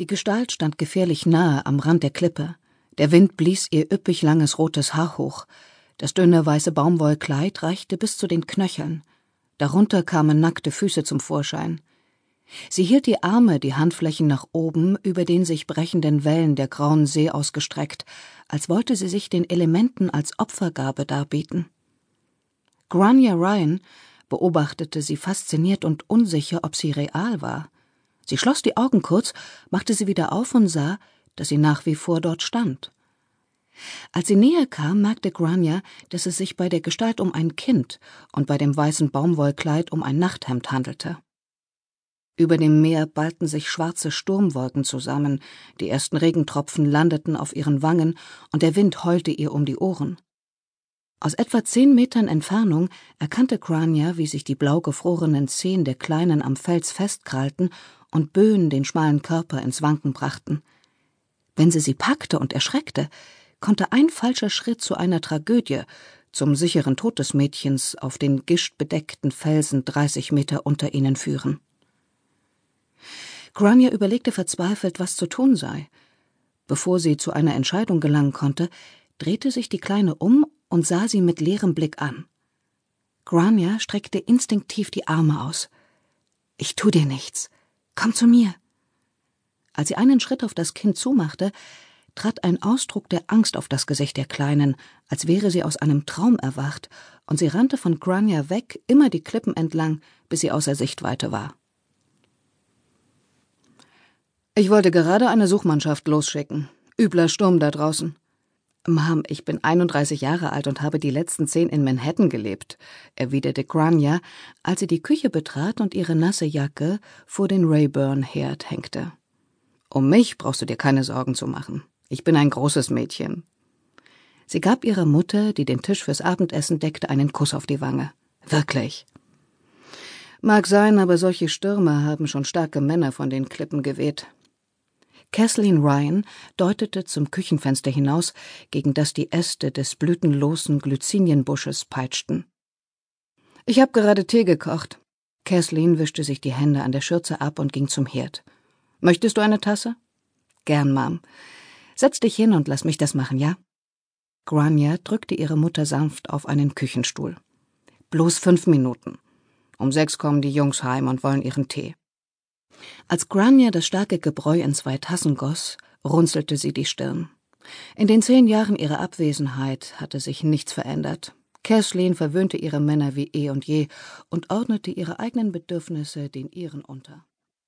Die Gestalt stand gefährlich nahe am Rand der Klippe. Der Wind blies ihr üppig langes rotes Haar hoch. Das dünne weiße Baumwollkleid reichte bis zu den Knöcheln. Darunter kamen nackte Füße zum Vorschein. Sie hielt die Arme, die Handflächen nach oben, über den sich brechenden Wellen der grauen See ausgestreckt, als wollte sie sich den Elementen als Opfergabe darbieten. Grania Ryan beobachtete sie fasziniert und unsicher, ob sie real war. Sie schloss die Augen kurz, machte sie wieder auf und sah, dass sie nach wie vor dort stand. Als sie näher kam, merkte Grania, dass es sich bei der Gestalt um ein Kind und bei dem weißen Baumwollkleid um ein Nachthemd handelte. Über dem Meer ballten sich schwarze Sturmwolken zusammen, die ersten Regentropfen landeten auf ihren Wangen, und der Wind heulte ihr um die Ohren. Aus etwa zehn Metern Entfernung erkannte Grania, wie sich die blau gefrorenen Zehen der Kleinen am Fels festkrallten und Böen den schmalen Körper ins Wanken brachten. Wenn sie sie packte und erschreckte, konnte ein falscher Schritt zu einer Tragödie, zum sicheren Tod des Mädchens auf den gischtbedeckten Felsen dreißig Meter unter ihnen führen. Grania überlegte verzweifelt, was zu tun sei. Bevor sie zu einer Entscheidung gelangen konnte, drehte sich die Kleine um und sah sie mit leerem Blick an. Grania streckte instinktiv die Arme aus. Ich tu dir nichts. Komm zu mir. Als sie einen Schritt auf das Kind zumachte, trat ein Ausdruck der Angst auf das Gesicht der Kleinen, als wäre sie aus einem Traum erwacht, und sie rannte von Grania weg, immer die Klippen entlang, bis sie außer Sichtweite war. Ich wollte gerade eine Suchmannschaft losschicken. Übler Sturm da draußen. Mom, ich bin 31 Jahre alt und habe die letzten zehn in Manhattan gelebt, erwiderte Grania, als sie die Küche betrat und ihre nasse Jacke vor den Rayburn-Herd hängte. Um mich brauchst du dir keine Sorgen zu machen. Ich bin ein großes Mädchen. Sie gab ihrer Mutter, die den Tisch fürs Abendessen deckte, einen Kuss auf die Wange. Wirklich. Mag sein, aber solche Stürme haben schon starke Männer von den Klippen geweht. Kathleen Ryan deutete zum Küchenfenster hinaus, gegen das die Äste des blütenlosen Glycinienbusches peitschten. Ich hab gerade Tee gekocht. Kathleen wischte sich die Hände an der Schürze ab und ging zum Herd. Möchtest du eine Tasse? Gern, Mom. Setz dich hin und lass mich das machen, ja? Grania drückte ihre Mutter sanft auf einen Küchenstuhl. Bloß fünf Minuten. Um sechs kommen die Jungs heim und wollen ihren Tee. Als Grania das starke Gebräu in zwei Tassen goss, runzelte sie die Stirn. In den zehn Jahren ihrer Abwesenheit hatte sich nichts verändert. Kathleen verwöhnte ihre Männer wie eh und je und ordnete ihre eigenen Bedürfnisse den ihren unter.